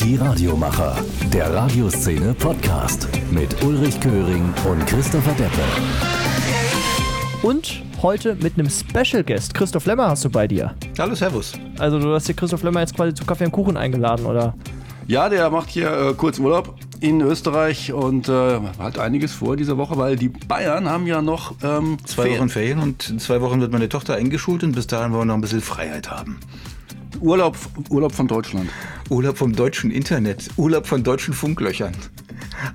Die Radiomacher, der Radioszene Podcast mit Ulrich Köhring und Christopher Deppe. Und heute mit einem Special Guest. Christoph Lemmer hast du bei dir. Hallo, Servus. Also du hast dir Christoph Lemmer jetzt quasi zu Kaffee und Kuchen eingeladen, oder? Ja, der macht hier äh, kurz Urlaub in Österreich und äh, hat einiges vor diese Woche, weil die Bayern haben ja noch ähm, zwei Ferien. Wochen Ferien und in zwei Wochen wird meine Tochter eingeschult und bis dahin wollen wir noch ein bisschen Freiheit haben. Urlaub, Urlaub von Deutschland. Urlaub vom deutschen Internet. Urlaub von deutschen Funklöchern.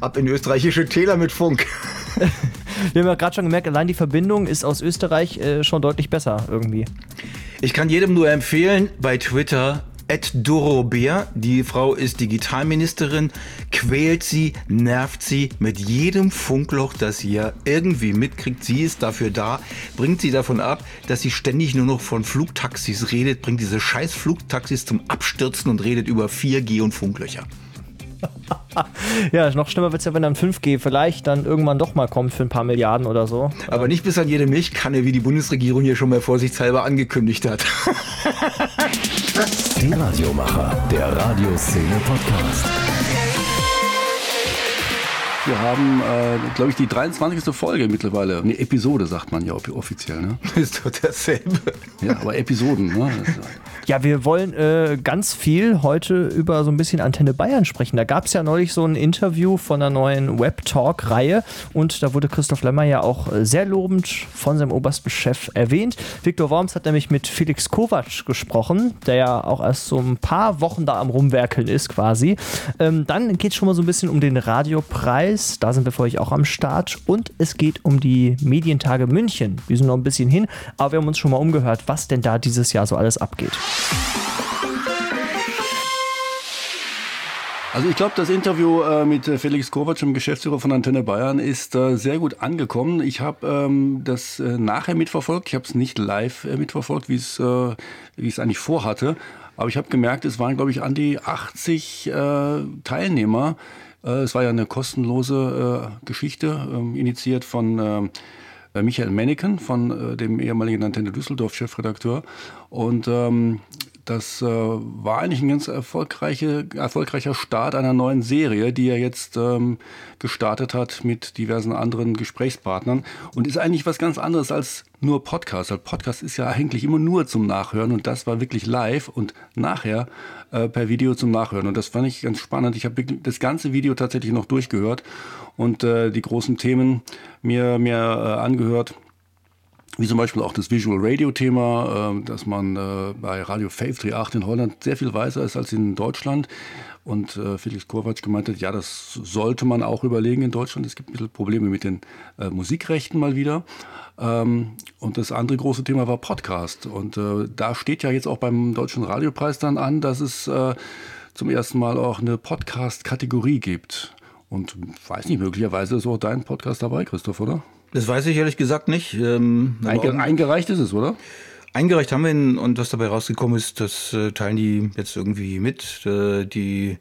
Ab in österreichische Täler mit Funk. Wir haben ja gerade schon gemerkt, allein die Verbindung ist aus Österreich äh, schon deutlich besser irgendwie. Ich kann jedem nur empfehlen, bei Twitter Ed Dorobert, die Frau ist Digitalministerin, quält sie, nervt sie mit jedem Funkloch, das sie ja irgendwie mitkriegt. Sie ist dafür da, bringt sie davon ab, dass sie ständig nur noch von Flugtaxis redet, bringt diese scheiß Flugtaxis zum Abstürzen und redet über 4G und Funklöcher. ja, noch schlimmer wird es ja, wenn dann 5G vielleicht dann irgendwann doch mal kommt für ein paar Milliarden oder so. Aber nicht bis an jede Milchkanne, wie die Bundesregierung hier schon mal vorsichtshalber angekündigt hat. Die Radiomacher, der Radioszene Podcast. Wir haben, äh, glaube ich, die 23. Folge mittlerweile. Eine Episode, sagt man ja offiziell. Ne? Ist doch dasselbe. Ja, aber Episoden. Ne? Ja, wir wollen äh, ganz viel heute über so ein bisschen Antenne Bayern sprechen. Da gab es ja neulich so ein Interview von einer neuen Web-Talk-Reihe und da wurde Christoph Lemmer ja auch äh, sehr lobend von seinem obersten Chef erwähnt. Viktor Worms hat nämlich mit Felix Kovac gesprochen, der ja auch erst so ein paar Wochen da am Rumwerkeln ist quasi. Ähm, dann geht es schon mal so ein bisschen um den Radiopreis. Da sind wir für euch auch am Start. Und es geht um die Medientage München. Die sind noch ein bisschen hin, aber wir haben uns schon mal umgehört, was denn da dieses Jahr so alles abgeht. Also ich glaube, das Interview äh, mit äh, Felix Kovac, dem Geschäftsführer von Antenne Bayern, ist äh, sehr gut angekommen. Ich habe ähm, das äh, nachher mitverfolgt. Ich habe es nicht live äh, mitverfolgt, wie es äh, wie es eigentlich vorhatte. Aber ich habe gemerkt, es waren, glaube ich, an die 80 Teilnehmer. es war ja eine kostenlose Geschichte, ähm, initiiert von Michael Menneken, von dem ehemaligen Antenne Düsseldorf Chefredakteur. Und ähm, das äh, war eigentlich ein ganz erfolgreiche, erfolgreicher Start einer neuen Serie, die er jetzt ähm, gestartet hat mit diversen anderen Gesprächspartnern und ist eigentlich was ganz anderes als nur Podcast. Weil Podcast ist ja eigentlich immer nur zum Nachhören und das war wirklich live und nachher äh, per Video zum Nachhören. Und das fand ich ganz spannend. Ich habe das ganze Video tatsächlich noch durchgehört und äh, die großen Themen mir, mir äh, angehört wie zum Beispiel auch das Visual Radio Thema, äh, dass man äh, bei Radio Fave 38 in Holland sehr viel weiser ist als in Deutschland. Und äh, Felix Kovac gemeint hat, ja, das sollte man auch überlegen in Deutschland. Es gibt ein bisschen Probleme mit den äh, Musikrechten mal wieder. Ähm, und das andere große Thema war Podcast. Und äh, da steht ja jetzt auch beim Deutschen Radiopreis dann an, dass es äh, zum ersten Mal auch eine Podcast-Kategorie gibt. Und weiß nicht, möglicherweise ist auch dein Podcast dabei, Christoph, oder? Das weiß ich ehrlich gesagt nicht. Ähm, Einge eingereicht ist es, oder? Eingereicht haben wir ihn und was dabei rausgekommen ist, das äh, teilen die jetzt irgendwie mit, äh, die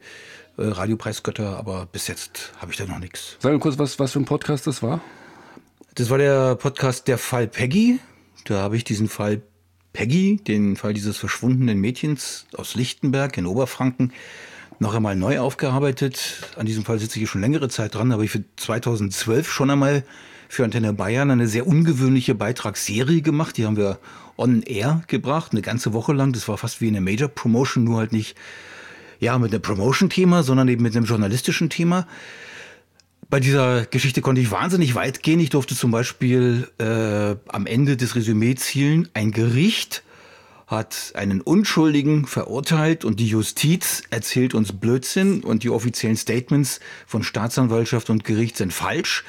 äh, Radiopreisgötter, aber bis jetzt habe ich da noch nichts. Sag mal kurz, was, was für ein Podcast das war? Das war der Podcast Der Fall Peggy. Da habe ich diesen Fall Peggy, den Fall dieses verschwundenen Mädchens aus Lichtenberg in Oberfranken, noch einmal neu aufgearbeitet. An diesem Fall sitze ich schon längere Zeit dran, aber ich für 2012 schon einmal für Antenne Bayern eine sehr ungewöhnliche Beitragsserie gemacht. Die haben wir on air gebracht, eine ganze Woche lang. Das war fast wie eine Major Promotion, nur halt nicht ja, mit einem Promotion-Thema, sondern eben mit einem journalistischen Thema. Bei dieser Geschichte konnte ich wahnsinnig weit gehen. Ich durfte zum Beispiel äh, am Ende des Resümees zielen, ein Gericht hat einen Unschuldigen verurteilt und die Justiz erzählt uns Blödsinn und die offiziellen Statements von Staatsanwaltschaft und Gericht sind falsch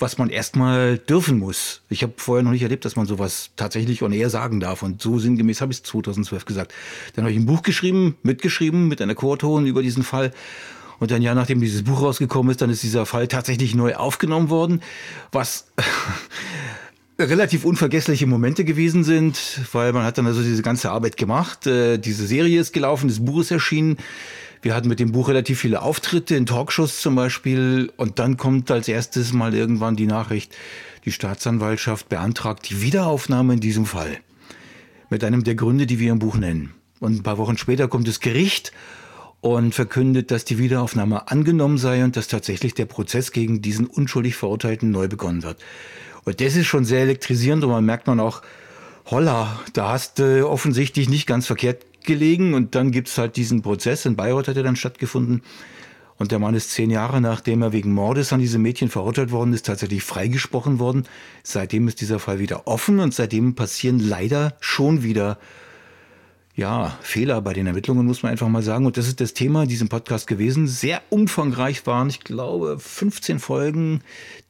was man erstmal dürfen muss. Ich habe vorher noch nicht erlebt, dass man sowas tatsächlich on air sagen darf. Und so sinngemäß habe ich es 2012 gesagt. Dann habe ich ein Buch geschrieben, mitgeschrieben mit einer Co-Autorin über diesen Fall. Und dann ja, nachdem dieses Buch rausgekommen ist, dann ist dieser Fall tatsächlich neu aufgenommen worden, was relativ unvergessliche Momente gewesen sind, weil man hat dann also diese ganze Arbeit gemacht. Äh, diese Serie ist gelaufen, das Buch ist erschienen. Wir hatten mit dem Buch relativ viele Auftritte in Talkshows zum Beispiel. Und dann kommt als erstes mal irgendwann die Nachricht, die Staatsanwaltschaft beantragt die Wiederaufnahme in diesem Fall. Mit einem der Gründe, die wir im Buch nennen. Und ein paar Wochen später kommt das Gericht und verkündet, dass die Wiederaufnahme angenommen sei und dass tatsächlich der Prozess gegen diesen unschuldig Verurteilten neu begonnen wird. Und das ist schon sehr elektrisierend und man merkt man auch, holla, da hast du offensichtlich nicht ganz verkehrt gelegen und dann gibt's halt diesen Prozess. In Bayreuth hat er dann stattgefunden. Und der Mann ist zehn Jahre, nachdem er wegen Mordes an diese Mädchen verurteilt worden ist, tatsächlich freigesprochen worden. Seitdem ist dieser Fall wieder offen und seitdem passieren leider schon wieder ja, Fehler bei den Ermittlungen, muss man einfach mal sagen. Und das ist das Thema diesem Podcast gewesen. Sehr umfangreich waren, ich glaube, 15 Folgen,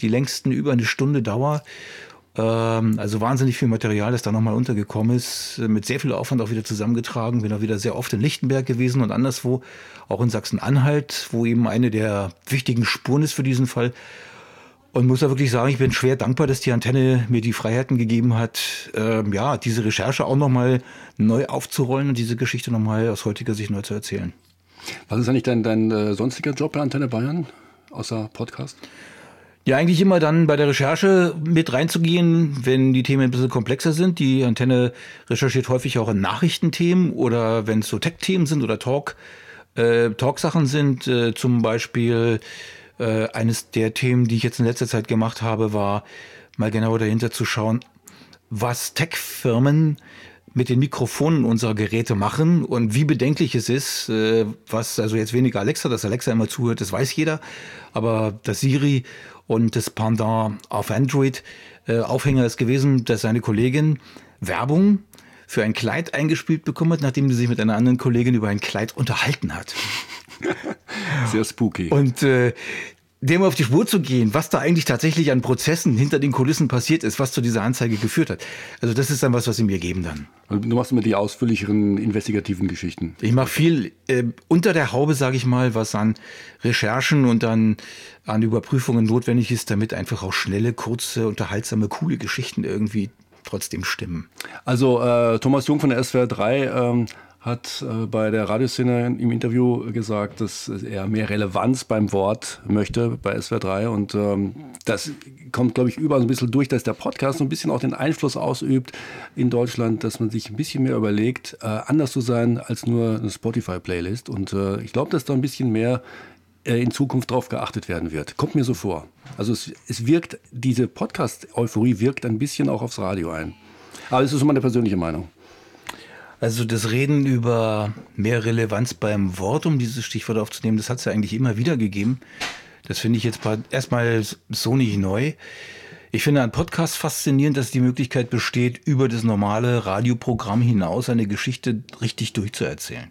die längsten über eine Stunde Dauer. Ähm, also wahnsinnig viel Material, das da nochmal untergekommen ist, mit sehr viel Aufwand auch wieder zusammengetragen. Bin auch wieder sehr oft in Lichtenberg gewesen und anderswo, auch in Sachsen-Anhalt, wo eben eine der wichtigen Spuren ist für diesen Fall. Und muss da wirklich sagen, ich bin schwer dankbar, dass die Antenne mir die Freiheiten gegeben hat, ähm, ja, diese Recherche auch nochmal neu aufzurollen und diese Geschichte nochmal aus heutiger Sicht neu zu erzählen. Was ist eigentlich dein, dein äh, sonstiger Job bei Antenne Bayern, außer Podcast? Ja, eigentlich immer dann bei der Recherche mit reinzugehen, wenn die Themen ein bisschen komplexer sind. Die Antenne recherchiert häufig auch in Nachrichtenthemen oder wenn es so Tech-Themen sind oder Talk, äh, Talk-Sachen sind, äh, zum Beispiel äh, eines der Themen, die ich jetzt in letzter Zeit gemacht habe, war mal genauer dahinter zu schauen, was Tech-Firmen mit den Mikrofonen unserer Geräte machen und wie bedenklich es ist, äh, was also jetzt weniger Alexa, dass Alexa immer zuhört, das weiß jeder, aber das Siri und das Pendant auf Android äh, Aufhänger ist gewesen, dass seine Kollegin Werbung für ein Kleid eingespielt bekommen hat, nachdem sie sich mit einer anderen Kollegin über ein Kleid unterhalten hat. Sehr spooky. Und äh, dem auf die Spur zu gehen, was da eigentlich tatsächlich an Prozessen hinter den Kulissen passiert ist, was zu dieser Anzeige geführt hat. Also das ist dann was, was sie mir geben dann. Du machst immer die ausführlicheren investigativen Geschichten. Ich mache viel äh, unter der Haube, sage ich mal, was an Recherchen und an, an Überprüfungen notwendig ist, damit einfach auch schnelle, kurze, unterhaltsame, coole Geschichten irgendwie trotzdem stimmen. Also äh, Thomas Jung von der SWR 3 ähm, hat äh, bei der Radioszene im Interview gesagt, dass er mehr Relevanz beim Wort möchte bei SWR 3 und ähm, das kommt, glaube ich, überall so ein bisschen durch, dass der Podcast so ein bisschen auch den Einfluss ausübt in Deutschland, dass man sich ein bisschen mehr überlegt, äh, anders zu sein als nur eine Spotify-Playlist und äh, ich glaube, dass da ein bisschen mehr äh, in Zukunft darauf geachtet werden wird. Kommt mir so vor. Also es, es wirkt, diese Podcast-Euphorie wirkt ein bisschen auch aufs Radio ein. Aber es ist meine persönliche Meinung. Also das Reden über mehr Relevanz beim Wort, um dieses Stichwort aufzunehmen, das hat es ja eigentlich immer wieder gegeben. Das finde ich jetzt erstmal so nicht neu. Ich finde an Podcast faszinierend, dass die Möglichkeit besteht, über das normale Radioprogramm hinaus eine Geschichte richtig durchzuerzählen.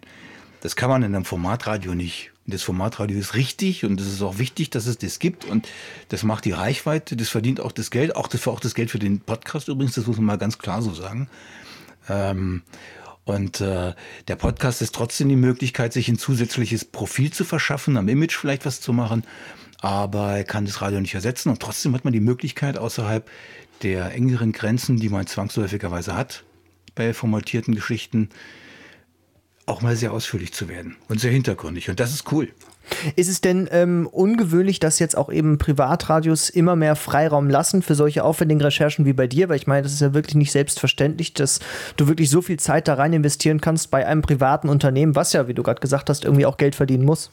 Das kann man in einem Formatradio nicht. Das Formatradio ist richtig und es ist auch wichtig, dass es das gibt und das macht die Reichweite, das verdient auch das Geld, auch das, auch das Geld für den Podcast übrigens, das muss man mal ganz klar so sagen. Ähm, und äh, der Podcast ist trotzdem die Möglichkeit, sich ein zusätzliches Profil zu verschaffen, am Image vielleicht was zu machen. Aber er kann das Radio nicht ersetzen. Und trotzdem hat man die Möglichkeit, außerhalb der engeren Grenzen, die man zwangsläufigerweise hat, bei formatierten Geschichten, auch mal sehr ausführlich zu werden und sehr hintergründig. Und das ist cool. Ist es denn ähm, ungewöhnlich, dass jetzt auch eben Privatradios immer mehr Freiraum lassen für solche aufwendigen Recherchen wie bei dir? Weil ich meine, das ist ja wirklich nicht selbstverständlich, dass du wirklich so viel Zeit da rein investieren kannst bei einem privaten Unternehmen, was ja, wie du gerade gesagt hast, irgendwie auch Geld verdienen muss.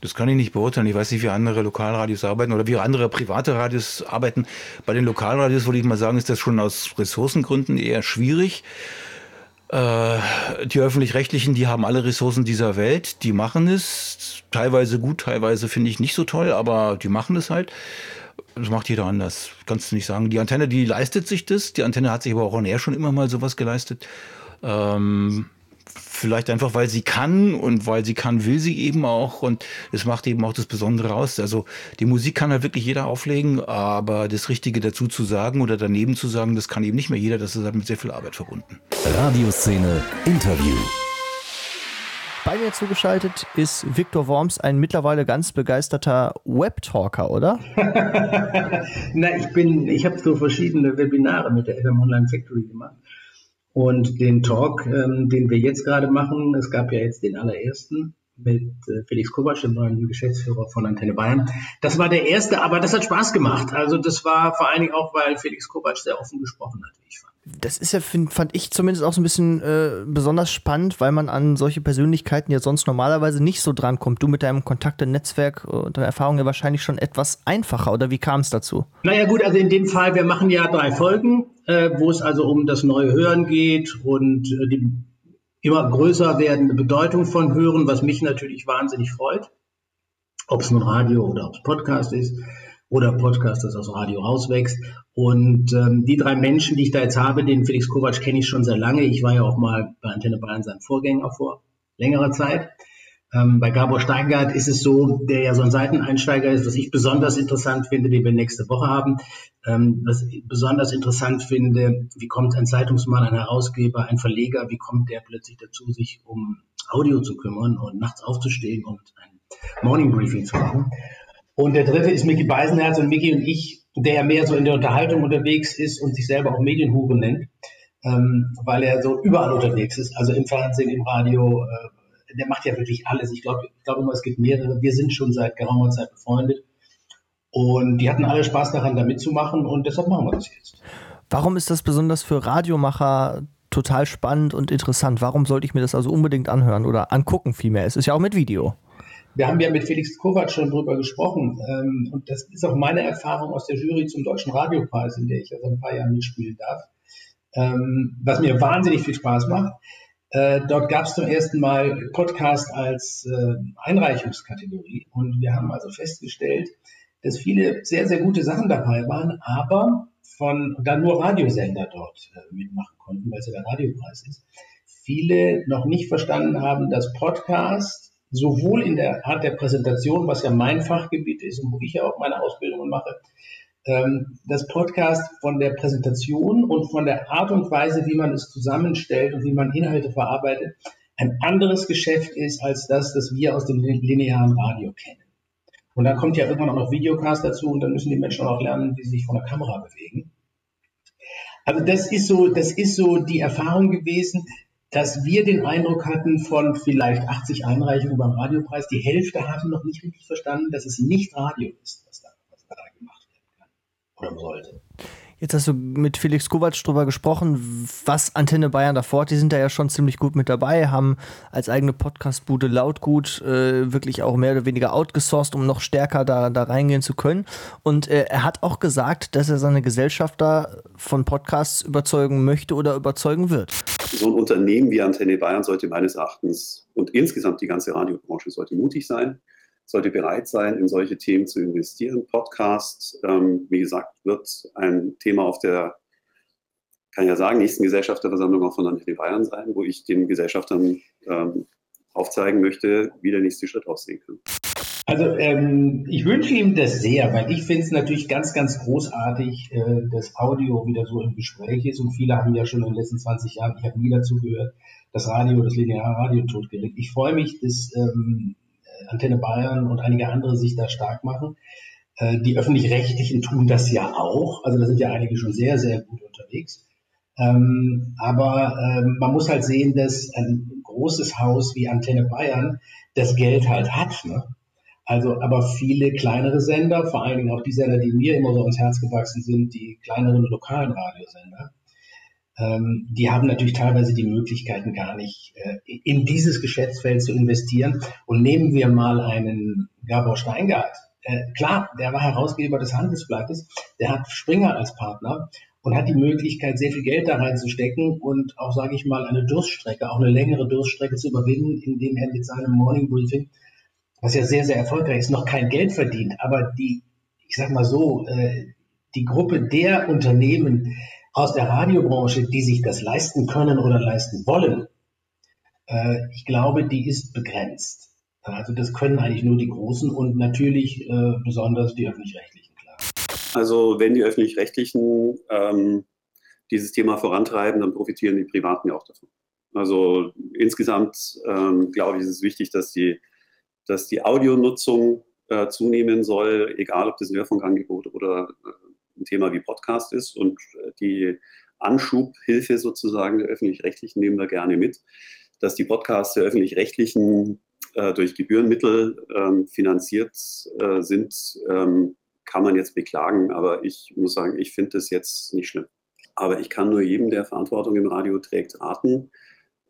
Das kann ich nicht beurteilen. Ich weiß nicht, wie andere Lokalradios arbeiten oder wie andere private Radios arbeiten. Bei den Lokalradios würde ich mal sagen, ist das schon aus Ressourcengründen eher schwierig. Äh, die öffentlich-rechtlichen, die haben alle Ressourcen dieser Welt, die machen es. Teilweise gut, teilweise finde ich nicht so toll, aber die machen es halt. Das macht jeder anders, kannst du nicht sagen. Die Antenne, die leistet sich das. Die Antenne hat sich aber auch on air schon immer mal sowas geleistet. Ähm, Vielleicht einfach, weil sie kann und weil sie kann, will sie eben auch und es macht eben auch das Besondere aus. Also die Musik kann halt wirklich jeder auflegen, aber das Richtige dazu zu sagen oder daneben zu sagen, das kann eben nicht mehr jeder. Das ist halt mit sehr viel Arbeit verbunden. Radioszene Interview. Bei mir zugeschaltet ist Viktor Worms, ein mittlerweile ganz begeisterter Webtalker, oder? Na, ich bin, ich habe so verschiedene Webinare mit der FM Online Factory gemacht. Und den Talk, ähm, den wir jetzt gerade machen, es gab ja jetzt den allerersten mit äh, Felix Kovac, dem neuen Geschäftsführer von Antenne Bayern. Das war der erste, aber das hat Spaß gemacht. Also das war vor allen Dingen auch, weil Felix Kovac sehr offen gesprochen hat, wie ich fand. Das ist ja, find, fand ich zumindest auch so ein bisschen äh, besonders spannend, weil man an solche Persönlichkeiten ja sonst normalerweise nicht so drankommt. Du mit deinem Kontakte-Netzwerk und deiner Erfahrung ja wahrscheinlich schon etwas einfacher, oder wie kam es dazu? Naja gut, also in dem Fall, wir machen ja drei Folgen, äh, wo es also um das neue Hören geht und äh, die immer größer werdende Bedeutung von Hören, was mich natürlich wahnsinnig freut, ob es nun Radio oder ob es Podcast ist oder Podcast, das aus Radio rauswächst. Und ähm, die drei Menschen, die ich da jetzt habe, den Felix Kovac kenne ich schon sehr lange. Ich war ja auch mal bei Antenne Bayern sein Vorgänger vor längerer Zeit. Ähm, bei Gabor Steingart ist es so, der ja so ein Seiteneinsteiger ist, was ich besonders interessant finde, den wir nächste Woche haben. Ähm, was ich besonders interessant finde, wie kommt ein Zeitungsmann, ein Herausgeber, ein Verleger, wie kommt der plötzlich dazu, sich um Audio zu kümmern und nachts aufzustehen und ein Morning Briefing zu machen. Und der dritte ist Mickey Beisenherz und Mickey und ich, der ja mehr so in der Unterhaltung unterwegs ist und sich selber auch Medienhure nennt, ähm, weil er so überall unterwegs ist, also im Fernsehen, im Radio, äh, der macht ja wirklich alles. Ich glaube ich glaub immer, es gibt mehrere. Wir sind schon seit geraumer Zeit befreundet und die hatten alle Spaß daran, da mitzumachen und deshalb machen wir das jetzt. Warum ist das besonders für Radiomacher total spannend und interessant? Warum sollte ich mir das also unbedingt anhören oder angucken vielmehr? Es ist ja auch mit Video. Wir haben ja mit Felix Kovac schon drüber gesprochen. Ähm, und das ist auch meine Erfahrung aus der Jury zum Deutschen Radiopreis, in der ich ja seit ein paar Jahren mitspielen darf. Ähm, was mir wahnsinnig viel Spaß macht. Äh, dort gab es zum ersten Mal Podcast als äh, Einreichungskategorie. Und wir haben also festgestellt, dass viele sehr, sehr gute Sachen dabei waren, aber von dann nur Radiosender dort äh, mitmachen konnten, weil es ja der Radiopreis ist. Viele noch nicht verstanden haben, dass Podcast sowohl in der Art der Präsentation, was ja mein Fachgebiet ist und wo ich ja auch meine Ausbildungen mache, ähm, das Podcast von der Präsentation und von der Art und Weise, wie man es zusammenstellt und wie man Inhalte verarbeitet, ein anderes Geschäft ist als das, das wir aus dem linearen Radio kennen. Und dann kommt ja irgendwann auch noch Videocast dazu und dann müssen die Menschen auch lernen, wie sie sich von der Kamera bewegen. Also das ist so, das ist so die Erfahrung gewesen, dass wir den Eindruck hatten von vielleicht 80 Einreichungen beim Radiopreis, die Hälfte hatten noch nicht richtig verstanden, dass es nicht Radio ist, was da, was da gemacht werden kann oder sollte. Jetzt hast du mit Felix Kovac drüber gesprochen, was Antenne Bayern davor hat. Die sind da ja schon ziemlich gut mit dabei, haben als eigene Podcastbude Lautgut äh, wirklich auch mehr oder weniger outgesourced, um noch stärker da, da reingehen zu können. Und äh, er hat auch gesagt, dass er seine Gesellschafter von Podcasts überzeugen möchte oder überzeugen wird. So ein Unternehmen wie Antenne Bayern sollte meines Erachtens und insgesamt die ganze Radiobranche sollte mutig sein sollte bereit sein, in solche Themen zu investieren. Podcast, ähm, wie gesagt, wird ein Thema auf der, kann ich ja sagen, nächsten Gesellschafterversammlung auch von Antenne Bayern sein, wo ich den Gesellschaftern ähm, aufzeigen möchte, wie der nächste Schritt aussehen kann. Also ähm, ich wünsche ihm das sehr, weil ich finde es natürlich ganz, ganz großartig, äh, dass Audio wieder so im Gespräch ist und viele haben ja schon in den letzten 20 Jahren, ich habe nie dazu gehört, das Radio, das lineare Radio totgelegt. Ich freue mich, dass ähm, Antenne Bayern und einige andere sich da stark machen. Äh, die öffentlich-rechtlichen tun das ja auch. Also da sind ja einige schon sehr, sehr gut unterwegs. Ähm, aber ähm, man muss halt sehen, dass ein großes Haus wie Antenne Bayern das Geld halt hat. Ne? Also, aber viele kleinere Sender, vor allen Dingen auch die Sender, die mir immer so ans Herz gewachsen sind, die kleineren lokalen Radiosender, ähm, die haben natürlich teilweise die Möglichkeiten gar nicht, äh, in dieses Geschäftsfeld zu investieren. Und nehmen wir mal einen Gabor Steingart. Äh, klar, der war Herausgeber des Handelsblattes, der hat Springer als Partner und hat die Möglichkeit, sehr viel Geld da reinzustecken und auch, sage ich mal, eine Durststrecke, auch eine längere Durststrecke zu überwinden, indem er mit seinem Morning Briefing, was ja sehr, sehr erfolgreich ist, noch kein Geld verdient. Aber die, ich sag mal so, äh, die Gruppe der Unternehmen, aus der Radiobranche, die sich das leisten können oder leisten wollen, äh, ich glaube, die ist begrenzt. Also das können eigentlich nur die Großen und natürlich äh, besonders die öffentlich-rechtlichen. Also wenn die öffentlich-rechtlichen ähm, dieses Thema vorantreiben, dann profitieren die Privaten ja auch davon. Also insgesamt ähm, glaube ich, ist es wichtig, dass die, dass die Audionutzung äh, zunehmen soll, egal ob das ein Hörfunkangebot oder äh, ein Thema wie Podcast ist und äh, die Anschubhilfe sozusagen der öffentlich-rechtlichen nehmen wir gerne mit, dass die Podcasts der öffentlich-rechtlichen äh, durch Gebührenmittel ähm, finanziert äh, sind, ähm, kann man jetzt beklagen, aber ich muss sagen, ich finde das jetzt nicht schlimm. Aber ich kann nur jedem, der Verantwortung im Radio trägt, raten,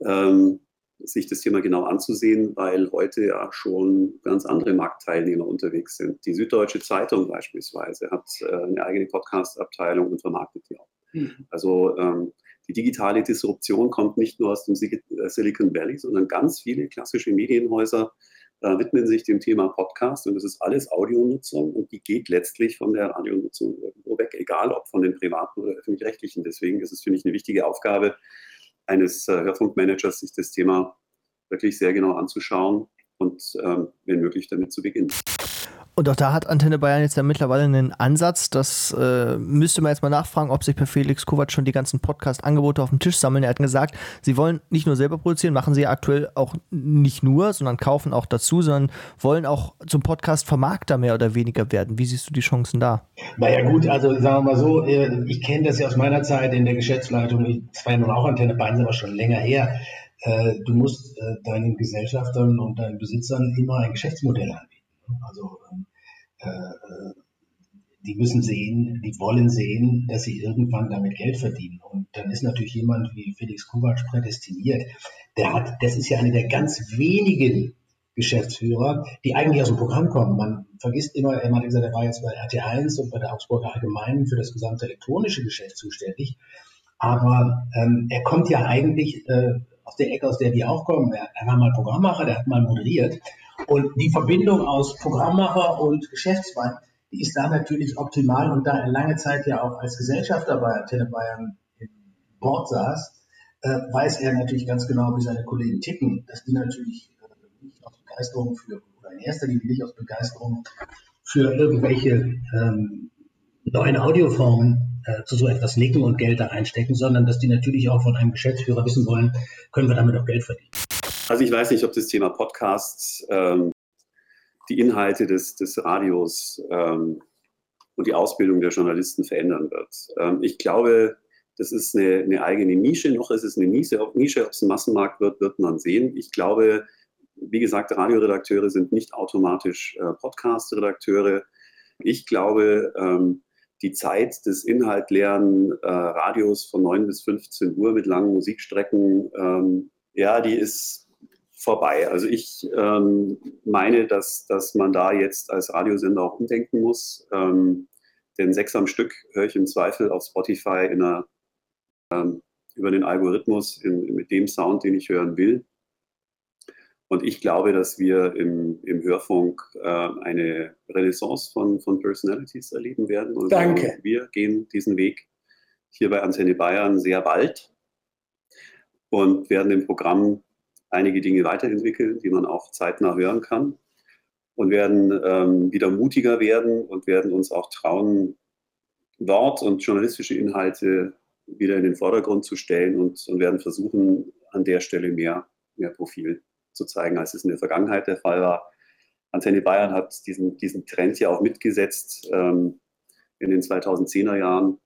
ähm, sich das Thema genau anzusehen, weil heute ja schon ganz andere Marktteilnehmer unterwegs sind. Die Süddeutsche Zeitung beispielsweise hat äh, eine eigene Podcast-Abteilung und vermarktet die auch. Mhm. Also ähm, die digitale Disruption kommt nicht nur aus dem äh, Silicon Valley, sondern ganz viele klassische Medienhäuser äh, widmen sich dem Thema Podcast und das ist alles Audionutzung und die geht letztlich von der Radionutzung irgendwo weg, egal ob von den privaten oder öffentlich-rechtlichen. Deswegen ist es, finde ich, eine wichtige Aufgabe eines äh, Hörfunkmanagers, sich das Thema wirklich sehr genau anzuschauen und ähm, wenn möglich damit zu beginnen. Und auch da hat Antenne Bayern jetzt ja mittlerweile einen Ansatz. Das äh, müsste man jetzt mal nachfragen, ob sich per Felix Kovac schon die ganzen Podcast-Angebote auf dem Tisch sammeln. Er hat gesagt, sie wollen nicht nur selber produzieren, machen sie aktuell auch nicht nur, sondern kaufen auch dazu, sondern wollen auch zum Podcast-Vermarkter mehr oder weniger werden. Wie siehst du die Chancen da? Naja, gut, also sagen wir mal so, äh, ich kenne das ja aus meiner Zeit in der Geschäftsleitung. Es war ja nun auch Antenne Bayern, aber schon länger her. Äh, du musst äh, deinen Gesellschaftern und deinen Besitzern immer ein Geschäftsmodell anbieten. Also ähm, äh, die müssen sehen, die wollen sehen, dass sie irgendwann damit Geld verdienen. Und dann ist natürlich jemand wie Felix Kovac prädestiniert. Der hat, das ist ja eine der ganz wenigen Geschäftsführer, die eigentlich aus dem Programm kommen. Man vergisst immer, er hat gesagt, er war jetzt bei RT1 und bei der Augsburger Allgemeinen für das gesamte elektronische Geschäft zuständig. Aber ähm, er kommt ja eigentlich äh, aus der Ecke, aus der wir auch kommen. Er, er war mal Programmmacher, der hat mal moderiert. Und die Verbindung aus Programmmacher und Geschäftsmann, die ist da natürlich optimal. Und da er lange Zeit ja auch als Gesellschafter bei Antenne Bayern im Board saß, äh, weiß er natürlich ganz genau, wie seine Kollegen ticken, dass die natürlich äh, nicht aus Begeisterung für, oder in erster Linie nicht aus Begeisterung für irgendwelche ähm, neuen Audioformen äh, zu so etwas nicken und Geld da einstecken, sondern dass die natürlich auch von einem Geschäftsführer wissen wollen, können wir damit auch Geld verdienen. Also ich weiß nicht, ob das Thema Podcasts ähm, die Inhalte des, des Radios ähm, und die Ausbildung der Journalisten verändern wird. Ähm, ich glaube, das ist eine, eine, eigene Nische. Noch ist es eine Nische. Ob, es ein Massenmarkt wird, wird man sehen. Ich glaube, wie gesagt, Radioredakteure sind nicht automatisch äh, Podcast-Redakteure. Ich glaube, ähm, die Zeit des inhaltleeren äh, Radios von 9 bis 15 Uhr mit langen Musikstrecken, ähm, ja, die ist vorbei. Also ich ähm, meine, dass, dass man da jetzt als Radiosender auch umdenken muss. Ähm, denn sechs am Stück höre ich im Zweifel auf Spotify in einer, ähm, über den Algorithmus in, mit dem Sound, den ich hören will. Und ich glaube, dass wir im, im Hörfunk äh, eine Renaissance von, von Personalities erleben werden. Und Danke. Wir gehen diesen Weg hier bei Antenne Bayern sehr bald und werden im Programm einige Dinge weiterentwickeln, die man auch zeitnah hören kann und werden ähm, wieder mutiger werden und werden uns auch trauen, Wort- und journalistische Inhalte wieder in den Vordergrund zu stellen und, und werden versuchen, an der Stelle mehr, mehr Profil zu zeigen, als es in der Vergangenheit der Fall war. Antenne Bayern hat diesen, diesen Trend ja auch mitgesetzt ähm, in den 2010er Jahren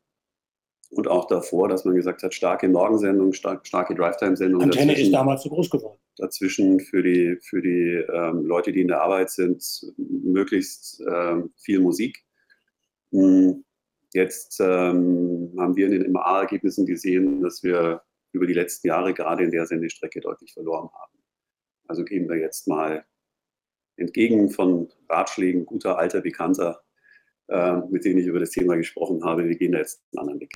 und auch davor, dass man gesagt hat, starke Morgensendungen, stark, starke Drivetime-Sendungen. Antenne ist damals so groß geworden. Dazwischen für die, für die ähm, Leute, die in der Arbeit sind, möglichst ähm, viel Musik. Hm, jetzt ähm, haben wir in den MA-Ergebnissen gesehen, dass wir über die letzten Jahre gerade in der Sendestrecke deutlich verloren haben. Also gehen wir jetzt mal entgegen von Ratschlägen guter alter Bekannter mit denen ich über das Thema gesprochen habe. Wir gehen da jetzt einen anderen Weg.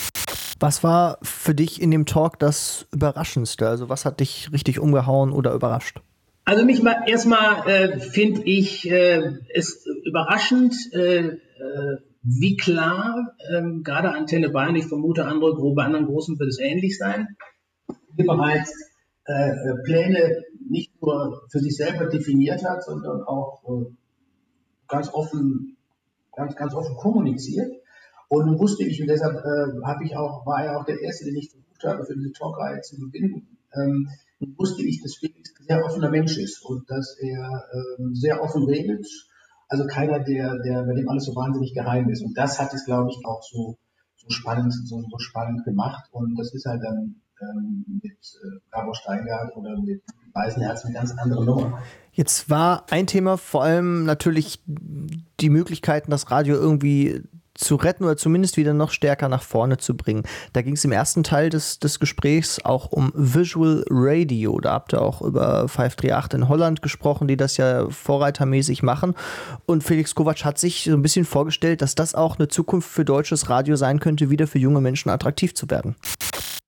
Was war für dich in dem Talk das Überraschendste? Also was hat dich richtig umgehauen oder überrascht? Also mich mal erstmal äh, finde ich äh, es überraschend, äh, äh wie klar ähm, gerade Antenne Bayern, ich vermute andere bei anderen großen wird es ähnlich sein, die bereits äh, Pläne nicht nur für sich selber definiert hat, sondern auch äh, ganz offen ganz, ganz offen kommuniziert. Und wusste ich, und deshalb äh, habe ich auch, war ja auch der Erste, den ich versucht habe, für diese Talkreihe zu gewinnen. Ähm, wusste ich, dass Felix ein sehr offener Mensch ist und dass er ähm, sehr offen redet. Also keiner, der, der, bei dem alles so wahnsinnig geheim ist. Und das hat es, glaube ich, auch so, so spannend, so, so spannend gemacht. Und das ist halt dann mit äh, Gabor Steingart oder mit Weißenherz eine ganz andere Nummer. Jetzt war ein Thema vor allem natürlich die Möglichkeiten, das Radio irgendwie zu retten oder zumindest wieder noch stärker nach vorne zu bringen. Da ging es im ersten Teil des, des Gesprächs auch um Visual Radio. Da habt ihr auch über 538 in Holland gesprochen, die das ja vorreitermäßig machen. Und Felix Kovac hat sich so ein bisschen vorgestellt, dass das auch eine Zukunft für deutsches Radio sein könnte, wieder für junge Menschen attraktiv zu werden.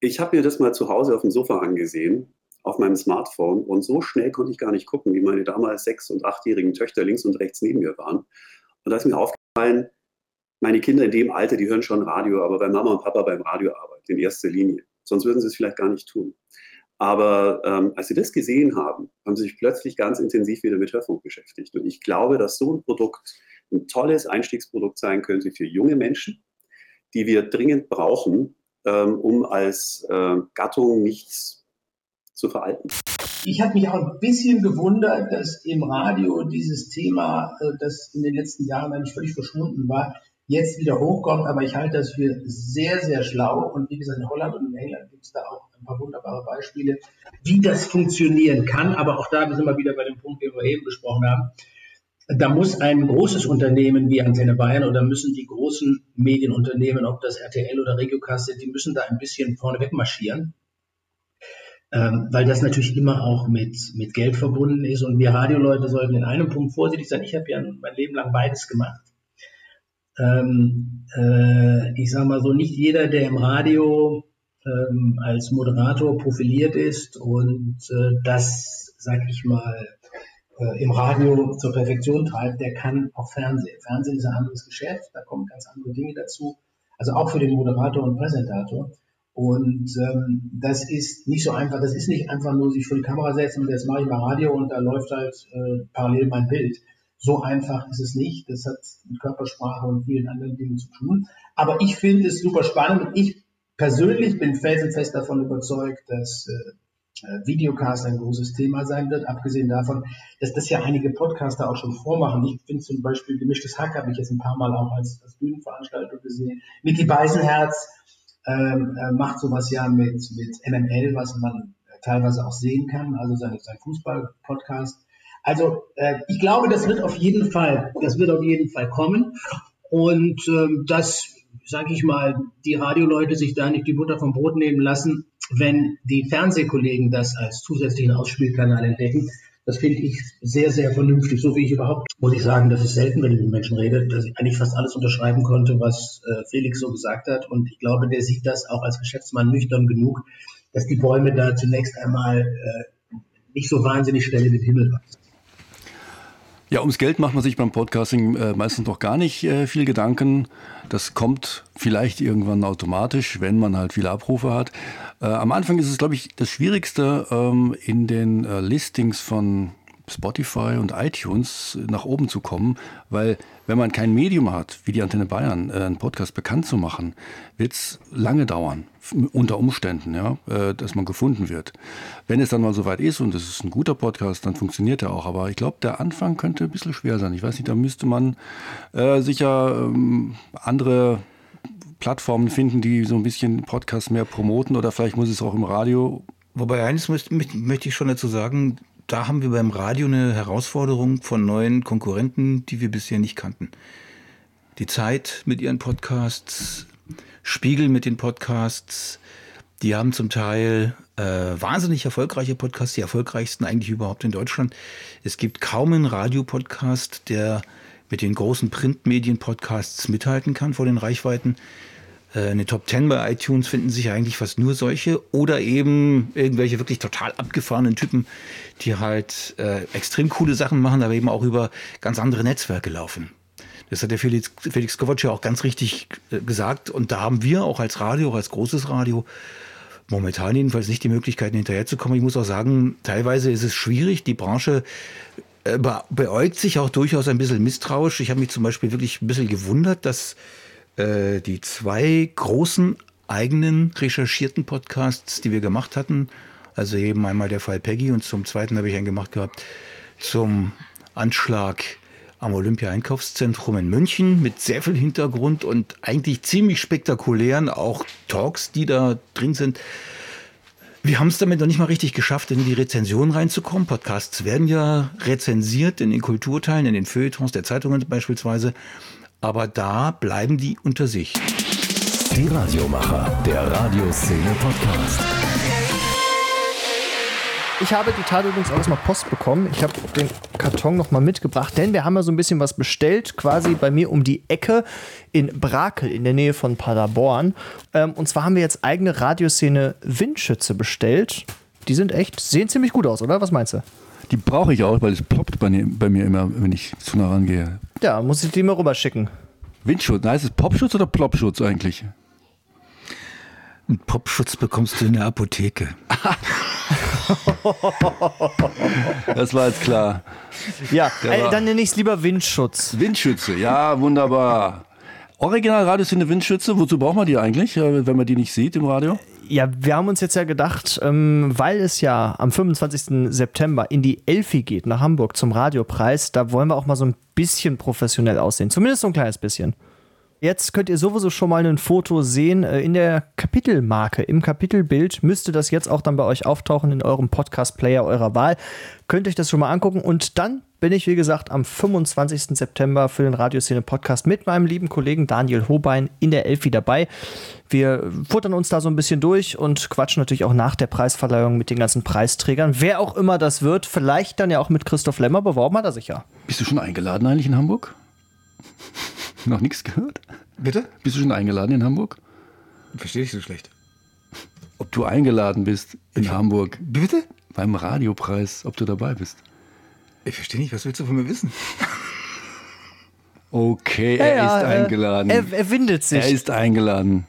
Ich habe mir das mal zu Hause auf dem Sofa angesehen, auf meinem Smartphone. Und so schnell konnte ich gar nicht gucken, wie meine damals sechs- und achtjährigen Töchter links und rechts neben mir waren. Und da ist mir aufgefallen, meine Kinder in dem Alter, die hören schon Radio, aber weil Mama und Papa beim Radio arbeiten, in erster Linie. Sonst würden sie es vielleicht gar nicht tun. Aber ähm, als sie das gesehen haben, haben sie sich plötzlich ganz intensiv wieder mit Hörfunk beschäftigt. Und ich glaube, dass so ein Produkt ein tolles Einstiegsprodukt sein könnte für junge Menschen, die wir dringend brauchen, ähm, um als äh, Gattung nichts zu veralten. Ich habe mich auch ein bisschen gewundert, dass im Radio dieses Thema, äh, das in den letzten Jahren eigentlich völlig verschwunden war, jetzt wieder hochkommt, aber ich halte das für sehr, sehr schlau. Und wie gesagt, in Holland und in England gibt es da auch ein paar wunderbare Beispiele, wie das funktionieren kann. Aber auch da sind wir wieder bei dem Punkt, den wir eben besprochen haben. Da muss ein großes Unternehmen wie Antenne Bayern oder müssen die großen Medienunternehmen, ob das RTL oder Regiocast sind, die müssen da ein bisschen vorneweg marschieren. Ähm, weil das natürlich immer auch mit, mit Geld verbunden ist. Und wir Radioleute sollten in einem Punkt vorsichtig sein. Ich habe ja mein Leben lang beides gemacht ähm, äh, ich sage mal so, nicht jeder, der im Radio ähm, als Moderator profiliert ist und äh, das, sag ich mal, äh, im Radio zur Perfektion treibt, der kann auch Fernsehen. Fernsehen ist ein anderes Geschäft, da kommen ganz andere Dinge dazu. Also auch für den Moderator und Präsentator. Und ähm, das ist nicht so einfach, das ist nicht einfach nur sich vor die Kamera setzen und jetzt mache ich mal Radio und da läuft halt äh, parallel mein Bild. So einfach ist es nicht. Das hat mit Körpersprache und vielen anderen Dingen zu tun. Aber ich finde es super spannend ich persönlich bin felsenfest davon überzeugt, dass äh, Videocast ein großes Thema sein wird, abgesehen davon, dass das ja einige Podcaster auch schon vormachen. Ich finde zum Beispiel Gemischtes Hack habe ich jetzt ein paar Mal auch als, als Bühnenveranstaltung gesehen. Mickey Beisenherz ähm, äh, macht sowas ja mit, mit MML, was man teilweise auch sehen kann, also sein, sein Fußball-Podcast. Also äh, ich glaube, das wird auf jeden Fall, das wird auf jeden Fall kommen. Und ähm, dass, sage ich mal, die Radioleute sich da nicht die Butter vom Brot nehmen lassen, wenn die Fernsehkollegen das als zusätzlichen Ausspielkanal entdecken. Das finde ich sehr, sehr vernünftig. So wie ich überhaupt, muss ich sagen, das ist selten, wenn ich mit Menschen rede, dass ich eigentlich fast alles unterschreiben konnte, was äh, Felix so gesagt hat. Und ich glaube, der sieht das auch als Geschäftsmann nüchtern genug, dass die Bäume da zunächst einmal äh, nicht so wahnsinnig schnell in den Himmel wachsen. Ja, ums Geld macht man sich beim Podcasting äh, meistens noch gar nicht äh, viel Gedanken. Das kommt vielleicht irgendwann automatisch, wenn man halt viele Abrufe hat. Äh, am Anfang ist es, glaube ich, das Schwierigste ähm, in den äh, Listings von Spotify und iTunes nach oben zu kommen, weil wenn man kein Medium hat, wie die Antenne Bayern, äh, einen Podcast bekannt zu machen, wird es lange dauern, unter Umständen, ja, äh, dass man gefunden wird. Wenn es dann mal soweit ist und es ist ein guter Podcast, dann funktioniert er auch. Aber ich glaube, der Anfang könnte ein bisschen schwer sein. Ich weiß nicht, da müsste man äh, sicher ähm, andere Plattformen finden, die so ein bisschen Podcasts mehr promoten oder vielleicht muss es auch im Radio Wobei eines möchte ich schon dazu sagen, da haben wir beim Radio eine Herausforderung von neuen Konkurrenten, die wir bisher nicht kannten. Die Zeit mit ihren Podcasts, Spiegel mit den Podcasts, die haben zum Teil äh, wahnsinnig erfolgreiche Podcasts, die erfolgreichsten eigentlich überhaupt in Deutschland. Es gibt kaum einen Radiopodcast, der mit den großen Printmedien-Podcasts mithalten kann vor den Reichweiten. Äh, in den Top 10 bei iTunes finden sich eigentlich fast nur solche oder eben irgendwelche wirklich total abgefahrenen Typen, die halt äh, extrem coole Sachen machen, aber eben auch über ganz andere Netzwerke laufen. Das hat der Felix, Felix Kovac ja auch ganz richtig äh, gesagt. Und da haben wir auch als Radio, auch als großes Radio, momentan jedenfalls nicht die Möglichkeiten hinterherzukommen. Ich muss auch sagen, teilweise ist es schwierig. Die Branche äh, beäugt sich auch durchaus ein bisschen misstrauisch. Ich habe mich zum Beispiel wirklich ein bisschen gewundert, dass äh, die zwei großen eigenen recherchierten Podcasts, die wir gemacht hatten, also eben einmal der Fall Peggy und zum zweiten habe ich einen gemacht gehabt zum Anschlag am Olympia-Einkaufszentrum in München mit sehr viel Hintergrund und eigentlich ziemlich spektakulären auch Talks, die da drin sind. Wir haben es damit noch nicht mal richtig geschafft, in die Rezension reinzukommen. Podcasts werden ja rezensiert in den Kulturteilen, in den Feuilletons der Zeitungen beispielsweise. Aber da bleiben die unter sich. Die Radiomacher, der Radioszene Podcast. Ich habe die Tat übrigens auch erstmal Post bekommen. Ich habe den Karton nochmal mitgebracht, denn wir haben ja so ein bisschen was bestellt, quasi bei mir um die Ecke in Brakel, in der Nähe von Paderborn. Ähm, und zwar haben wir jetzt eigene Radioszene Windschütze bestellt. Die sind echt, sehen ziemlich gut aus, oder? Was meinst du? Die brauche ich auch, weil es ploppt bei, mir- bei mir immer, wenn ich zu nah rangehe. Ja, muss ich die mal rüberschicken. Windschutz, heißt es Popschutz oder Plopschutz eigentlich? Einen Popschutz bekommst du in der Apotheke. Das war jetzt klar. Ja, äh, dann nenne ich es lieber Windschutz. Windschütze, ja, wunderbar. Original Radioszene Windschütze, wozu braucht man die eigentlich, äh, wenn man die nicht sieht im Radio? Ja, wir haben uns jetzt ja gedacht, ähm, weil es ja am 25. September in die Elfi geht, nach Hamburg zum Radiopreis, da wollen wir auch mal so ein bisschen professionell aussehen. Zumindest so ein kleines bisschen. Jetzt könnt ihr sowieso schon mal ein Foto sehen äh, in der Kapitelmarke. Im Kapitelbild müsste das jetzt auch dann bei euch auftauchen in eurem Podcast-Player eurer Wahl. Könnt euch das schon mal angucken und dann bin ich, wie gesagt, am 25. September für den Radioszene-Podcast mit meinem lieben Kollegen Daniel Hobein in der Elfi dabei. Wir futtern uns da so ein bisschen durch und quatschen natürlich auch nach der Preisverleihung mit den ganzen Preisträgern. Wer auch immer das wird, vielleicht dann ja auch mit Christoph Lemmer, beworben hat er sich ja. Bist du schon eingeladen eigentlich in Hamburg? Noch nichts gehört? Bitte? Bist du schon eingeladen in Hamburg? Verstehe ich so schlecht. Ob du eingeladen bist in Hamburg Bitte? beim Radiopreis, ob du dabei bist? Ich verstehe nicht, was willst du von mir wissen? Okay, er ist äh, eingeladen. Er, er windet sich. er ist eingeladen.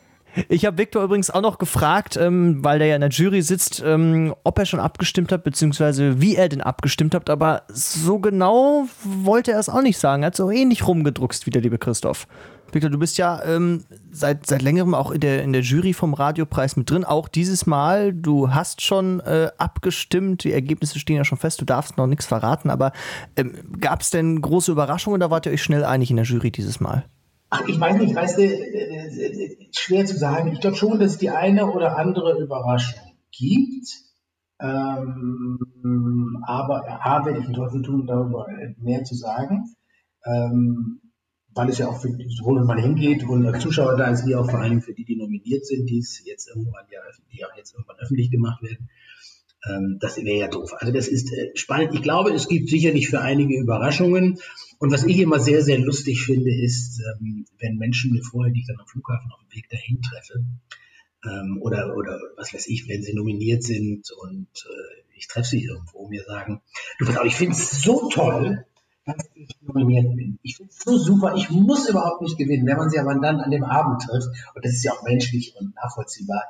Ich habe Viktor übrigens auch noch gefragt, ähm, weil der ja in der Jury sitzt, ähm, ob er schon abgestimmt hat, beziehungsweise wie er denn abgestimmt hat. Aber so genau wollte er es auch nicht sagen. Er hat so ähnlich rumgedruckst wie der liebe Christoph. Viktor, du bist ja ähm, seit, seit längerem auch in der, in der Jury vom Radiopreis mit drin. Auch dieses Mal, du hast schon äh, abgestimmt. Die Ergebnisse stehen ja schon fest. Du darfst noch nichts verraten. Aber ähm, gab es denn große Überraschungen oder wart ihr euch schnell einig in der Jury dieses Mal? Ach, ich weiß nicht, weißt du, äh, äh, schwer zu sagen. Ich glaube schon, dass es die eine oder andere Überraschung gibt. Ähm, aber A, werde ich den Teufel tun, darüber mehr zu sagen. Ähm, weil es ja auch für, sowohl wenn man hingeht und als Zuschauer da ist, wie auch vor allem für die, die nominiert sind, die es jetzt irgendwann ja, die auch jetzt irgendwann öffentlich gemacht werden. Ähm, das wäre ja doof. Also das ist äh, spannend. Ich glaube, es gibt sicherlich für einige Überraschungen. Und was ich immer sehr, sehr lustig finde, ist, ähm, wenn Menschen mir vorher, die ich dann am Flughafen auf dem Weg dahin treffe, ähm, oder, oder was weiß ich, wenn sie nominiert sind und äh, ich treffe sie irgendwo, mir sagen, du pass auf, ich finde es so toll, dass ich nominiert bin. Ich finde es so super, ich muss überhaupt nicht gewinnen. Wenn man sie aber dann an dem Abend trifft, und das ist ja auch menschlich und nachvollziehbar,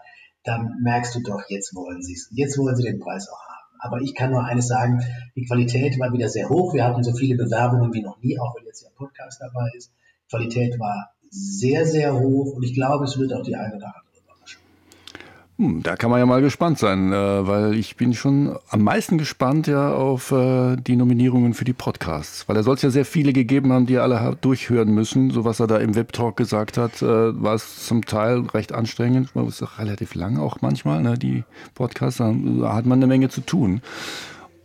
dann merkst du doch, jetzt wollen sie es. Jetzt wollen sie den Preis auch haben. Aber ich kann nur eines sagen, die Qualität war wieder sehr hoch. Wir hatten so viele Bewerbungen wie noch nie, auch wenn jetzt ein Podcast dabei ist. Qualität war sehr, sehr hoch und ich glaube, es wird auch die eine oder andere. Hm, da kann man ja mal gespannt sein, äh, weil ich bin schon am meisten gespannt ja auf äh, die Nominierungen für die Podcasts. Weil da soll es ja sehr viele gegeben haben, die alle durchhören müssen. So was er da im Webtalk gesagt hat, äh, war es zum Teil recht anstrengend. Es ist auch relativ lang auch manchmal, ne, die Podcasts. Da hat man eine Menge zu tun.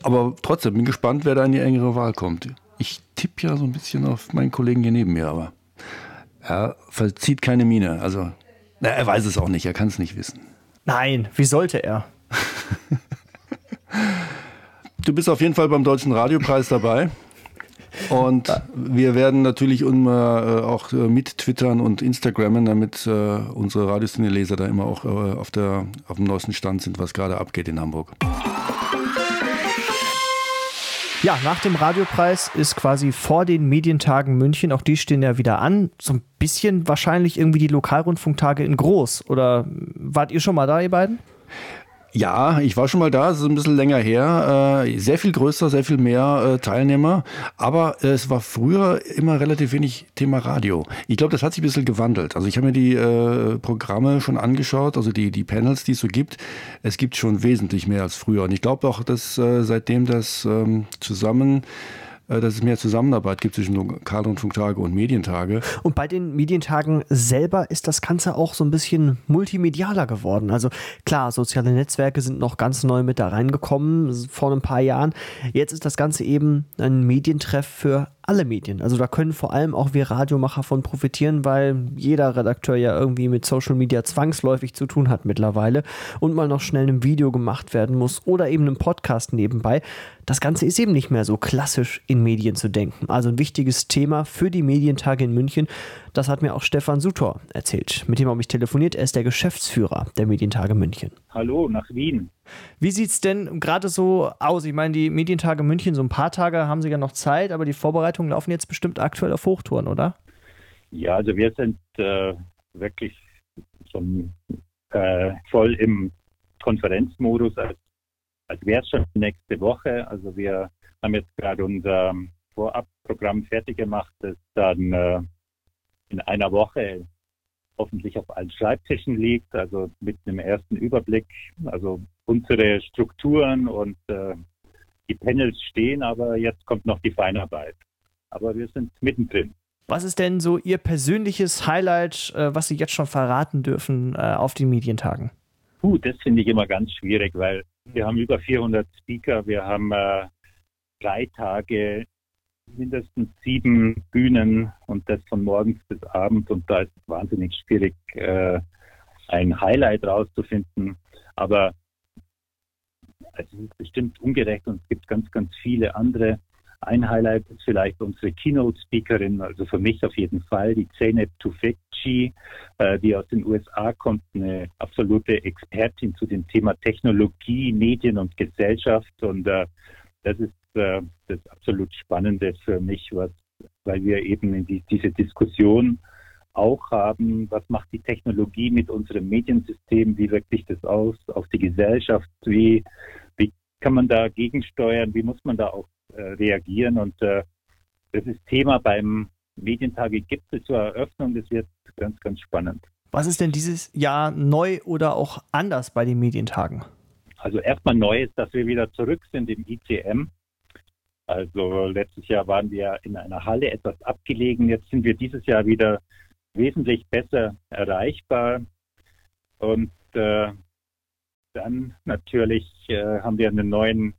Aber trotzdem bin gespannt, wer da in die engere Wahl kommt. Ich tippe ja so ein bisschen auf meinen Kollegen hier neben mir, aber er verzieht keine Miene. Also, er weiß es auch nicht, er kann es nicht wissen. Nein, wie sollte er? Du bist auf jeden Fall beim Deutschen Radiopreis dabei. Und wir werden natürlich immer äh, auch äh, mit twittern und Instagrammen, damit äh, unsere Radioszene-Leser da immer auch äh, auf, der, auf dem neuesten Stand sind, was gerade abgeht in Hamburg. Ja, nach dem Radiopreis ist quasi vor den Medientagen München, auch die stehen ja wieder an, so ein bisschen wahrscheinlich irgendwie die Lokalrundfunktage in groß. Oder wart ihr schon mal da, ihr beiden? Ja, ich war schon mal da, es ist ein bisschen länger her. Äh, sehr viel größer, sehr viel mehr äh, Teilnehmer. Aber äh, es war früher immer relativ wenig Thema Radio. Ich glaube, das hat sich ein bisschen gewandelt. Also ich habe mir die äh, Programme schon angeschaut, also die, die Panels, die es so gibt. Es gibt schon wesentlich mehr als früher. Und ich glaube auch, dass äh, seitdem das ähm, zusammen dass es mehr Zusammenarbeit gibt zwischen Lokalrundfunktage und Medientage. Und bei den Medientagen selber ist das Ganze auch so ein bisschen multimedialer geworden. Also klar, soziale Netzwerke sind noch ganz neu mit da reingekommen vor ein paar Jahren. Jetzt ist das Ganze eben ein Medientreff für alle Medien. Also da können vor allem auch wir Radiomacher von profitieren, weil jeder Redakteur ja irgendwie mit Social Media zwangsläufig zu tun hat mittlerweile und mal noch schnell ein Video gemacht werden muss oder eben ein Podcast nebenbei. Das Ganze ist eben nicht mehr so klassisch in Medien zu denken. Also ein wichtiges Thema für die Medientage in München. Das hat mir auch Stefan Sutor erzählt. Mit dem habe ich telefoniert. Er ist der Geschäftsführer der Medientage München. Hallo, nach Wien. Wie sieht es denn gerade so aus? Ich meine, die Medientage München, so ein paar Tage haben sie ja noch Zeit, aber die Vorbereitungen laufen jetzt bestimmt aktuell auf Hochtouren, oder? Ja, also wir sind äh, wirklich schon äh, voll im Konferenzmodus, als, als wäre es schon nächste Woche. Also wir haben jetzt gerade unser Vorabprogramm fertig gemacht, das dann äh, in einer Woche hoffentlich auf allen Schreibtischen liegt, also mit einem ersten Überblick. Also unsere Strukturen und äh, die Panels stehen, aber jetzt kommt noch die Feinarbeit. Aber wir sind mittendrin. Was ist denn so Ihr persönliches Highlight, äh, was Sie jetzt schon verraten dürfen äh, auf den Medientagen? Puh, das finde ich immer ganz schwierig, weil wir haben über 400 Speaker, wir haben äh, drei Tage mindestens sieben Bühnen und das von morgens bis abends und da ist es wahnsinnig schwierig, äh, ein Highlight rauszufinden. Aber es ist bestimmt ungerecht und es gibt ganz, ganz viele andere. Ein Highlight ist vielleicht unsere Keynote-Speakerin, also für mich auf jeden Fall, die Zeynep Tufekci, äh, die aus den USA kommt, eine absolute Expertin zu dem Thema Technologie, Medien und Gesellschaft. Und äh, das ist äh, das absolut Spannende für mich, was, weil wir eben die, diese Diskussion auch haben, was macht die Technologie mit unserem Mediensystem, wie wirkt sich das aus auf die Gesellschaft, wie, wie kann man da gegensteuern, wie muss man da auch äh, reagieren und äh, das ist Thema beim Medientage Gipfel zur Eröffnung, das wird ganz, ganz spannend. Was ist denn dieses Jahr neu oder auch anders bei den Medientagen? Also erstmal neu ist, dass wir wieder zurück sind im ICM. Also letztes Jahr waren wir in einer Halle etwas abgelegen. Jetzt sind wir dieses Jahr wieder wesentlich besser erreichbar. Und äh, dann natürlich äh, haben wir einen neuen,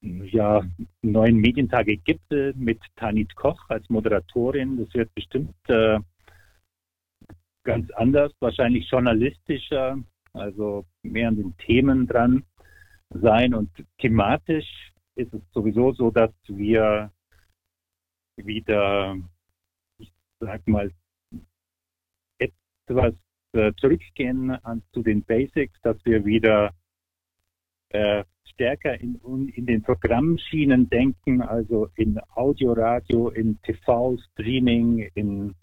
ja, neuen Medientage-Gipfel mit Tanit Koch als Moderatorin. Das wird bestimmt äh, ganz anders, wahrscheinlich journalistischer, also mehr an den Themen dran sein und thematisch ist es sowieso so, dass wir wieder, ich sag mal, etwas äh, zurückgehen an, zu den Basics, dass wir wieder äh, stärker in, in den Programmschienen denken, also in Audio, Radio, in TV, Streaming, in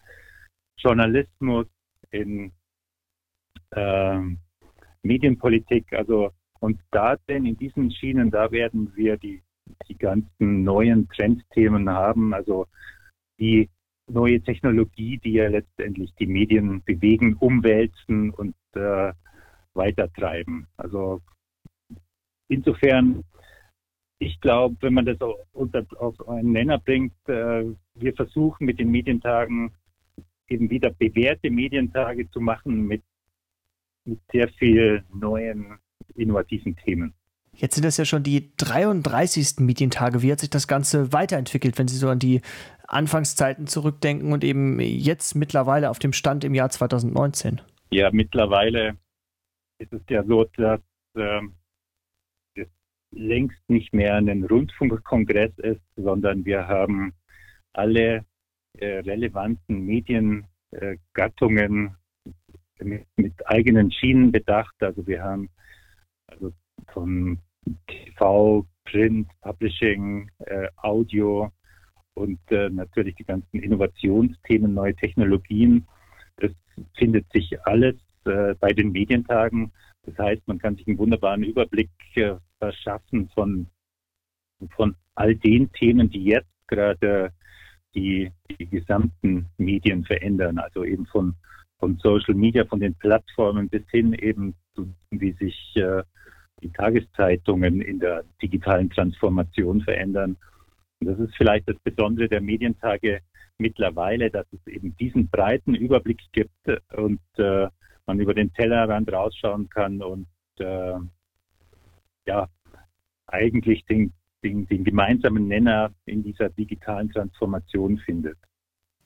Journalismus, in äh, Medienpolitik, also und da denn in diesen Schienen, da werden wir die die ganzen neuen Trendthemen haben, also die neue Technologie, die ja letztendlich die Medien bewegen, umwälzen und äh, weitertreiben. Also insofern, ich glaube, wenn man das unter, auf einen Nenner bringt, äh, wir versuchen mit den Medientagen eben wieder bewährte Medientage zu machen mit, mit sehr viel neuen, innovativen Themen. Jetzt sind das ja schon die 33. Medientage. Wie hat sich das Ganze weiterentwickelt, wenn Sie so an die Anfangszeiten zurückdenken und eben jetzt mittlerweile auf dem Stand im Jahr 2019? Ja, mittlerweile ist es ja so, dass äh, es längst nicht mehr ein Rundfunkkongress ist, sondern wir haben alle äh, relevanten Mediengattungen äh, mit, mit eigenen Schienen bedacht. Also wir haben also von TV, Print, Publishing, äh, Audio und äh, natürlich die ganzen Innovationsthemen, neue Technologien. Das findet sich alles äh, bei den Medientagen. Das heißt, man kann sich einen wunderbaren Überblick äh, verschaffen von, von all den Themen, die jetzt gerade die, die gesamten Medien verändern. Also eben von, von Social Media, von den Plattformen bis hin eben wie sich äh, die Tageszeitungen in der digitalen Transformation verändern. Und das ist vielleicht das Besondere der Medientage mittlerweile, dass es eben diesen breiten Überblick gibt und äh, man über den Tellerrand rausschauen kann und äh, ja, eigentlich den den, den gemeinsamen Nenner in dieser digitalen Transformation findet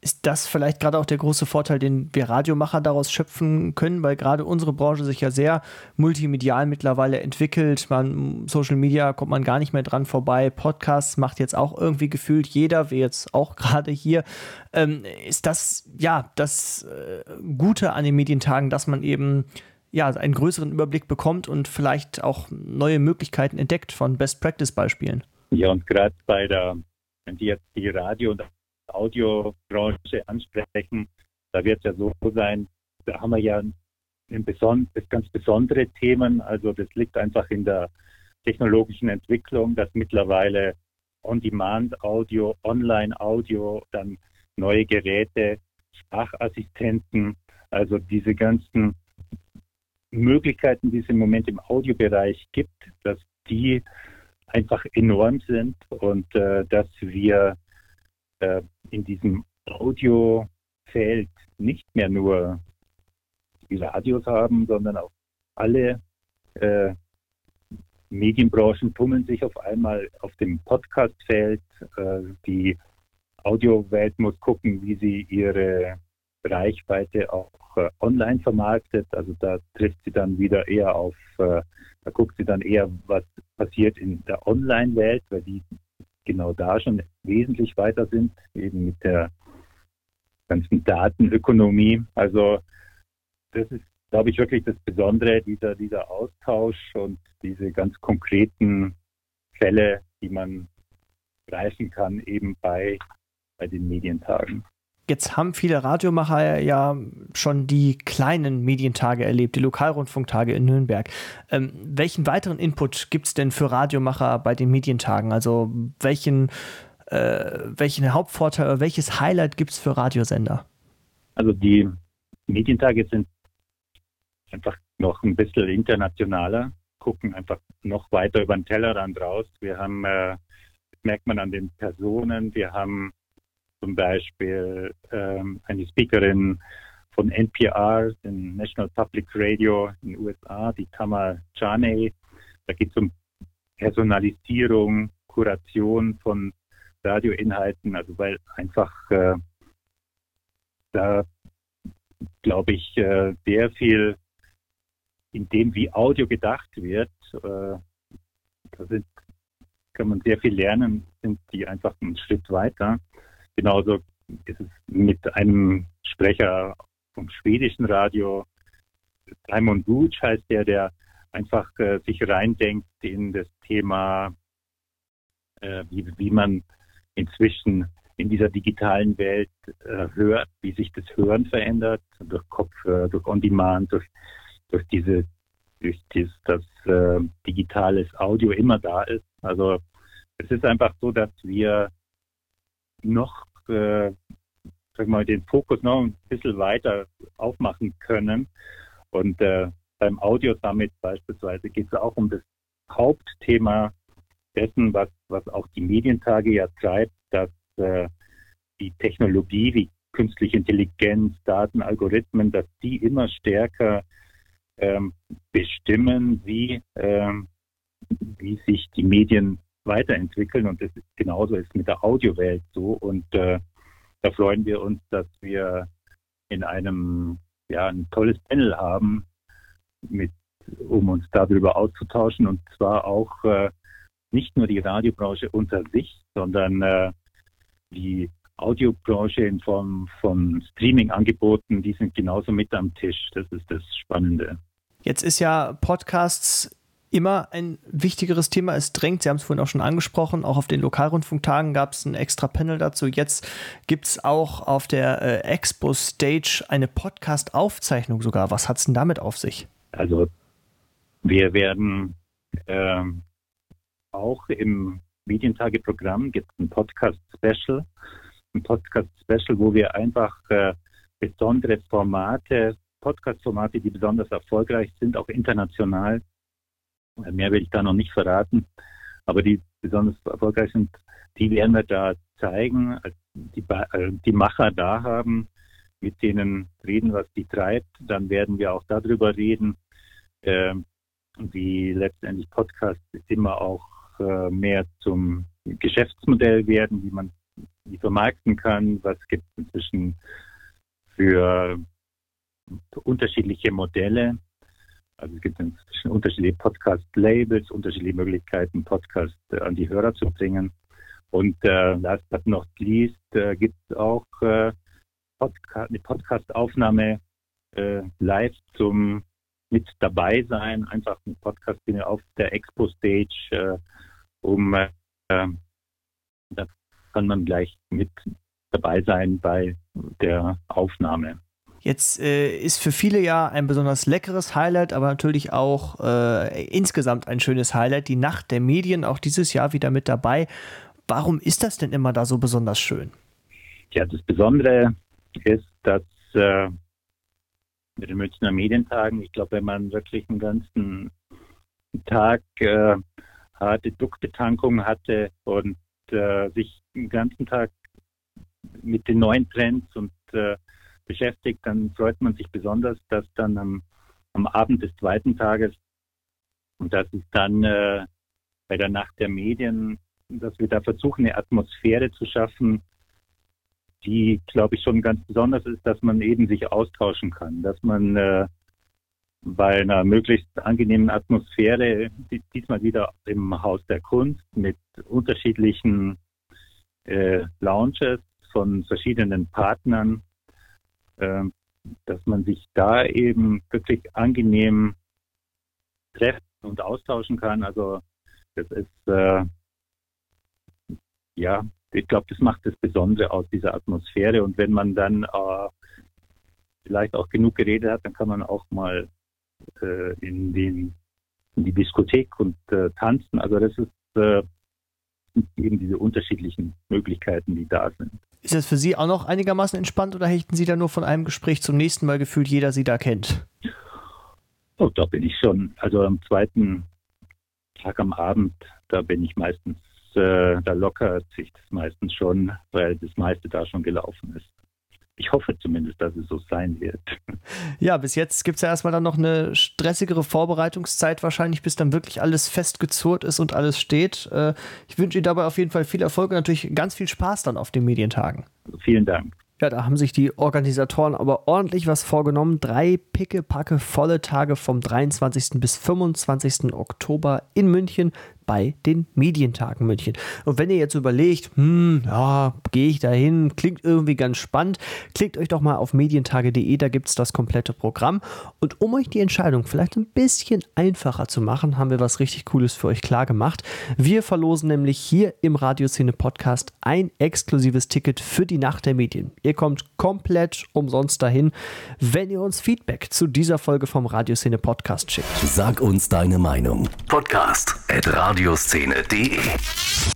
ist das vielleicht gerade auch der große Vorteil, den wir Radiomacher daraus schöpfen können, weil gerade unsere Branche sich ja sehr multimedial mittlerweile entwickelt. Man, Social Media kommt man gar nicht mehr dran vorbei. Podcasts macht jetzt auch irgendwie gefühlt jeder, wie jetzt auch gerade hier. Ähm, ist das ja das äh, Gute an den Medientagen, dass man eben ja einen größeren Überblick bekommt und vielleicht auch neue Möglichkeiten entdeckt von Best Practice Beispielen? Ja, und gerade bei der, wenn die jetzt die Radio- und Audiobranche ansprechen, da wird es ja so sein, da haben wir ja ein ganz besondere Themen. Also das liegt einfach in der technologischen Entwicklung, dass mittlerweile On-Demand-Audio, Online-Audio, dann neue Geräte, Sprachassistenten, also diese ganzen Möglichkeiten, die es im Moment im Audiobereich gibt, dass die einfach enorm sind und äh, dass wir äh, in diesem Audiofeld nicht mehr nur die Radios haben, sondern auch alle äh, Medienbranchen tummeln sich auf einmal auf dem Podcastfeld. Äh, die Audiowelt muss gucken, wie sie ihre Reichweite auch äh, online vermarktet. Also da trifft sie dann wieder eher auf, äh, da guckt sie dann eher, was passiert in der Online-Welt, weil die genau da schon wesentlich weiter sind, eben mit der ganzen Datenökonomie. Also das ist, glaube ich, wirklich das Besondere, dieser, dieser Austausch und diese ganz konkreten Fälle, die man greifen kann, eben bei, bei den Medientagen. Jetzt haben viele Radiomacher ja schon die kleinen Medientage erlebt, die Lokalrundfunktage in Nürnberg. Ähm, welchen weiteren Input gibt es denn für Radiomacher bei den Medientagen? Also welchen, äh, welchen Hauptvorteil, welches Highlight gibt es für Radiosender? Also die Medientage sind einfach noch ein bisschen internationaler, gucken einfach noch weiter über den Tellerrand raus. Wir haben, äh, merkt man an den Personen, wir haben zum Beispiel ähm, eine Speakerin von NPR, dem National Public Radio in den USA, die Tamar Chaney. Da geht es um Personalisierung, Kuration von Radioinhalten, also weil einfach äh, da, glaube ich, äh, sehr viel in dem, wie Audio gedacht wird, äh, da sind, kann man sehr viel lernen, sind die einfach einen Schritt weiter. Genauso ist es mit einem Sprecher vom schwedischen Radio, Simon Butch heißt der, der einfach äh, sich reindenkt in das Thema, äh, wie, wie man inzwischen in dieser digitalen Welt äh, hört, wie sich das Hören verändert, durch Kopfhörer, durch On-Demand, durch, durch diese, durch dies, dass äh, digitales Audio immer da ist. Also es ist einfach so, dass wir noch, äh, sag mal, den Fokus noch ein bisschen weiter aufmachen können. Und äh, beim Audio Summit beispielsweise geht es auch um das Hauptthema dessen, was, was auch die Medientage ja treibt, dass äh, die Technologie wie künstliche Intelligenz, Daten, Algorithmen, dass die immer stärker ähm, bestimmen, wie, ähm, wie sich die Medien weiterentwickeln und das genauso ist mit der Audiowelt so und äh, da freuen wir uns, dass wir in einem ja ein tolles Panel haben, mit, um uns darüber auszutauschen und zwar auch äh, nicht nur die Radiobranche unter sich, sondern äh, die Audiobranche in Form von Streaming-Angeboten, die sind genauso mit am Tisch. Das ist das Spannende. Jetzt ist ja Podcasts immer ein wichtigeres Thema. Es drängt, Sie haben es vorhin auch schon angesprochen, auch auf den Lokalrundfunktagen gab es ein extra Panel dazu. Jetzt gibt es auch auf der äh, Expo Stage eine Podcast-Aufzeichnung sogar. Was hat es denn damit auf sich? Also wir werden ähm, auch im Medientageprogramm gibt es ein Podcast-Special, ein Podcast-Special, wo wir einfach äh, besondere Formate, Podcast-Formate, die besonders erfolgreich sind, auch international, Mehr will ich da noch nicht verraten. Aber die besonders erfolgreich sind, die werden wir da zeigen, die, äh, die Macher da haben, mit denen reden, was die treibt. Dann werden wir auch darüber reden, äh, wie letztendlich Podcasts immer auch äh, mehr zum Geschäftsmodell werden, wie man die vermarkten kann, was gibt es inzwischen für unterschiedliche Modelle. Also es gibt inzwischen unterschiedliche Podcast-Labels, unterschiedliche Möglichkeiten, Podcast äh, an die Hörer zu bringen. Und äh, last but not least äh, gibt es auch äh, Podca eine Podcast-Aufnahme äh, live zum mit dabei sein, einfach ein Podcast auf der Expo-Stage, äh, um äh, da kann man gleich mit dabei sein bei der Aufnahme. Jetzt äh, ist für viele ja ein besonders leckeres Highlight, aber natürlich auch äh, insgesamt ein schönes Highlight. Die Nacht der Medien, auch dieses Jahr wieder mit dabei. Warum ist das denn immer da so besonders schön? Ja, das Besondere ist, dass äh, mit den Münchner Medientagen, ich glaube, wenn man wirklich einen ganzen Tag äh, harte Duckbetankung hatte und äh, sich den ganzen Tag mit den neuen Trends und äh, beschäftigt, dann freut man sich besonders, dass dann am, am Abend des zweiten Tages und das ist dann äh, bei der Nacht der Medien, dass wir da versuchen, eine Atmosphäre zu schaffen, die, glaube ich, schon ganz besonders ist, dass man eben sich austauschen kann, dass man äh, bei einer möglichst angenehmen Atmosphäre, diesmal wieder im Haus der Kunst mit unterschiedlichen äh, Lounges von verschiedenen Partnern, dass man sich da eben wirklich angenehm treffen und austauschen kann. Also das ist äh, ja, ich glaube, das macht das Besondere aus dieser Atmosphäre. Und wenn man dann äh, vielleicht auch genug geredet hat, dann kann man auch mal äh, in, den, in die Diskothek und äh, tanzen. Also das ist äh, eben diese unterschiedlichen Möglichkeiten, die da sind. Ist das für Sie auch noch einigermaßen entspannt oder hechten Sie da nur von einem Gespräch zum nächsten Mal gefühlt, jeder Sie da kennt? Oh, da bin ich schon. Also am zweiten Tag am Abend, da bin ich meistens, äh, da lockert sich das meistens schon, weil das meiste da schon gelaufen ist ich hoffe zumindest, dass es so sein wird. Ja, bis jetzt gibt es ja erstmal dann noch eine stressigere Vorbereitungszeit wahrscheinlich, bis dann wirklich alles festgezurrt ist und alles steht. Äh, ich wünsche Ihnen dabei auf jeden Fall viel Erfolg und natürlich ganz viel Spaß dann auf den Medientagen. Vielen Dank. Ja, da haben sich die Organisatoren aber ordentlich was vorgenommen. Drei pickepacke volle Tage vom 23. bis 25. Oktober in München bei den Medientagen München. Und wenn ihr jetzt überlegt, hm, ja, gehe ich da hin, klingt irgendwie ganz spannend, klickt euch doch mal auf medientage.de, da gibt es das komplette Programm. Und um euch die Entscheidung vielleicht ein bisschen einfacher zu machen, haben wir was richtig Cooles für euch klar gemacht. Wir verlosen nämlich hier im Radioszene Podcast ein exklusives Ticket für die Nacht der Medien. Ihr kommt komplett umsonst dahin, wenn ihr uns Feedback zu dieser Folge vom Radioszene Podcast schickt. Sag uns deine Meinung. Podcast at radio radioszene.de.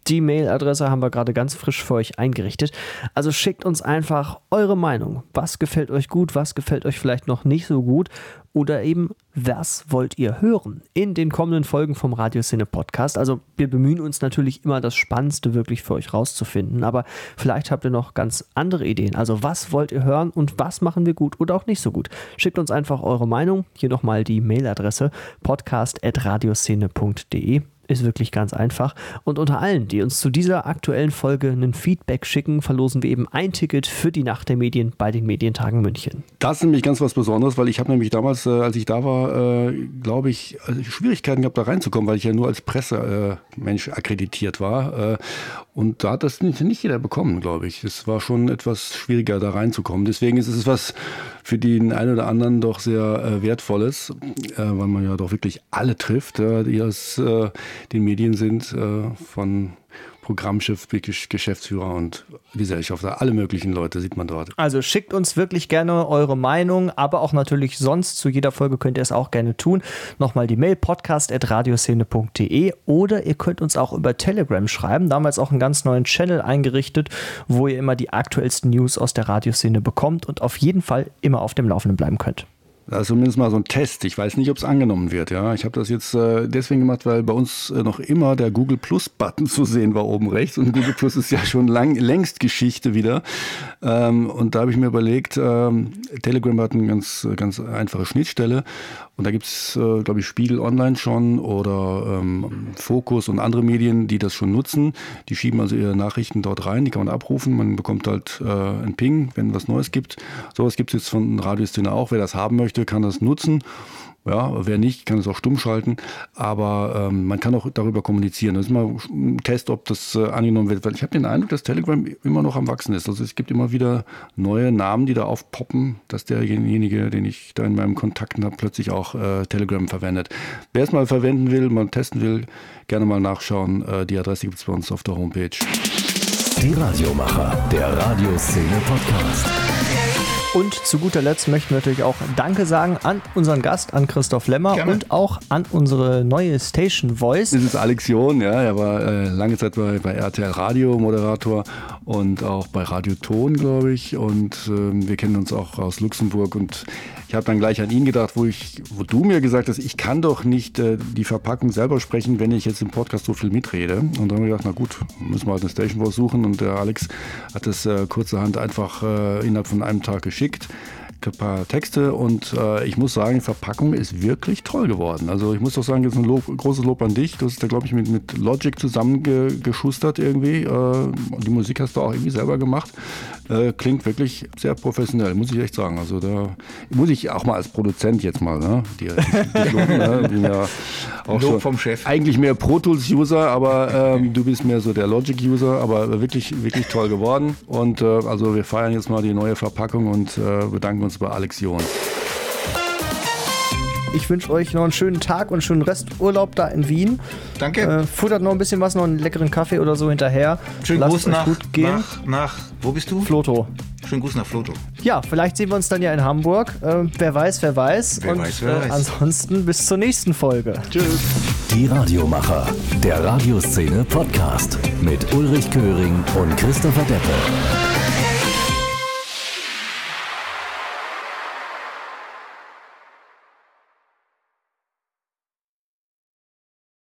Die Mailadresse haben wir gerade ganz frisch für euch eingerichtet. Also schickt uns einfach eure Meinung. Was gefällt euch gut, was gefällt euch vielleicht noch nicht so gut oder eben was wollt ihr hören in den kommenden Folgen vom Radioszene Podcast. Also wir bemühen uns natürlich immer das Spannendste wirklich für euch rauszufinden, aber vielleicht habt ihr noch ganz andere Ideen. Also was wollt ihr hören und was machen wir gut oder auch nicht so gut? Schickt uns einfach eure Meinung. Hier nochmal die Mailadresse podcast.radioszene.de ist wirklich ganz einfach. Und unter allen, die uns zu dieser aktuellen Folge einen Feedback schicken, verlosen wir eben ein Ticket für die Nacht der Medien bei den Medientagen München. Das ist nämlich ganz was Besonderes, weil ich habe nämlich damals, äh, als ich da war, äh, glaube ich, also Schwierigkeiten gehabt, da reinzukommen, weil ich ja nur als Pressemensch äh, akkreditiert war. Äh, und da hat das nicht, nicht jeder bekommen, glaube ich. Es war schon etwas schwieriger, da reinzukommen. Deswegen ist es was für den einen oder anderen doch sehr äh, Wertvolles, äh, weil man ja doch wirklich alle trifft, die aus den Medien sind, von Programmschiff, Geschäftsführer und Gesellschafter, alle möglichen Leute sieht man dort. Also schickt uns wirklich gerne eure Meinung, aber auch natürlich sonst zu jeder Folge könnt ihr es auch gerne tun. Nochmal die Mail podcast.radioszene.de oder ihr könnt uns auch über Telegram schreiben. Damals auch einen ganz neuen Channel eingerichtet, wo ihr immer die aktuellsten News aus der Radioszene bekommt und auf jeden Fall immer auf dem Laufenden bleiben könnt. Das ist zumindest mal so ein Test. Ich weiß nicht, ob es angenommen wird. Ja, ich habe das jetzt äh, deswegen gemacht, weil bei uns äh, noch immer der Google Plus Button zu sehen war oben rechts und Google Plus ist ja schon lang, längst Geschichte wieder. Ähm, und da habe ich mir überlegt, ähm, Telegram hat eine ganz, ganz einfache Schnittstelle Und da gibt es, äh, glaube ich, Spiegel Online schon oder ähm, Fokus und andere Medien, die das schon nutzen. Die schieben also ihre Nachrichten dort rein, die kann man abrufen. Man bekommt halt äh, einen Ping, wenn was Neues gibt. Sowas gibt es jetzt von Radioszene auch. Wer das haben möchte, kann das nutzen. Ja, wer nicht, kann es auch stumm schalten. Aber ähm, man kann auch darüber kommunizieren. Das ist mal ein Test, ob das äh, angenommen wird. Weil ich habe den Eindruck, dass Telegram immer noch am Wachsen ist. Also es gibt immer wieder neue Namen, die da aufpoppen, dass derjenige, den ich da in meinem Kontakten habe, plötzlich auch äh, Telegram verwendet. Wer es mal verwenden will, mal testen will, gerne mal nachschauen. Äh, die Adresse gibt es bei uns auf der Homepage. Die Radiomacher, der Radioszene Podcast. Und zu guter Letzt möchten wir natürlich auch Danke sagen an unseren Gast, an Christoph Lemmer Gerne. und auch an unsere neue Station Voice. Das ist Alex John, ja, er war äh, lange Zeit bei, bei RTL Radio Moderator und auch bei Radio Ton, glaube ich. Und ähm, wir kennen uns auch aus Luxemburg. Und ich habe dann gleich an ihn gedacht, wo ich, wo du mir gesagt hast, ich kann doch nicht äh, die Verpackung selber sprechen, wenn ich jetzt im Podcast so viel mitrede. Und dann haben wir gedacht, na gut, müssen wir halt eine Station Voice suchen. Und der Alex hat das äh, kurzerhand einfach äh, innerhalb von einem Tag geschickt ein paar Texte und äh, ich muss sagen, die Verpackung ist wirklich toll geworden. Also ich muss doch sagen, jetzt ein Lob, großes Lob an dich. Du hast da, glaube ich, mit, mit Logic zusammengeschustert irgendwie. Äh, die Musik hast du auch irgendwie selber gemacht. Äh, klingt wirklich sehr professionell, muss ich echt sagen. Also da muss ich auch mal als Produzent jetzt mal, ne? Die, die, die loben, ne? Bin ja auch Lob vom Chef. Eigentlich mehr Pro Tools User, aber ähm, du bist mehr so der Logic User, aber wirklich, wirklich toll geworden. Und äh, also wir feiern jetzt mal die neue Verpackung und äh, bedanken uns bei Alex John. Ich wünsche euch noch einen schönen Tag und einen schönen Resturlaub da in Wien. Danke. Äh, futtert noch ein bisschen was, noch einen leckeren Kaffee oder so hinterher. Schönen Lasst Gruß es euch nach, gut gehen. nach, nach, wo bist du? Floto. Schönen Gruß nach Floto. Ja, vielleicht sehen wir uns dann ja in Hamburg. Äh, wer weiß, wer weiß. Wer und weiß, wer äh, weiß. ansonsten bis zur nächsten Folge. Die Radiomacher, der Radioszene Podcast mit Ulrich Köhring und Christopher Deppe.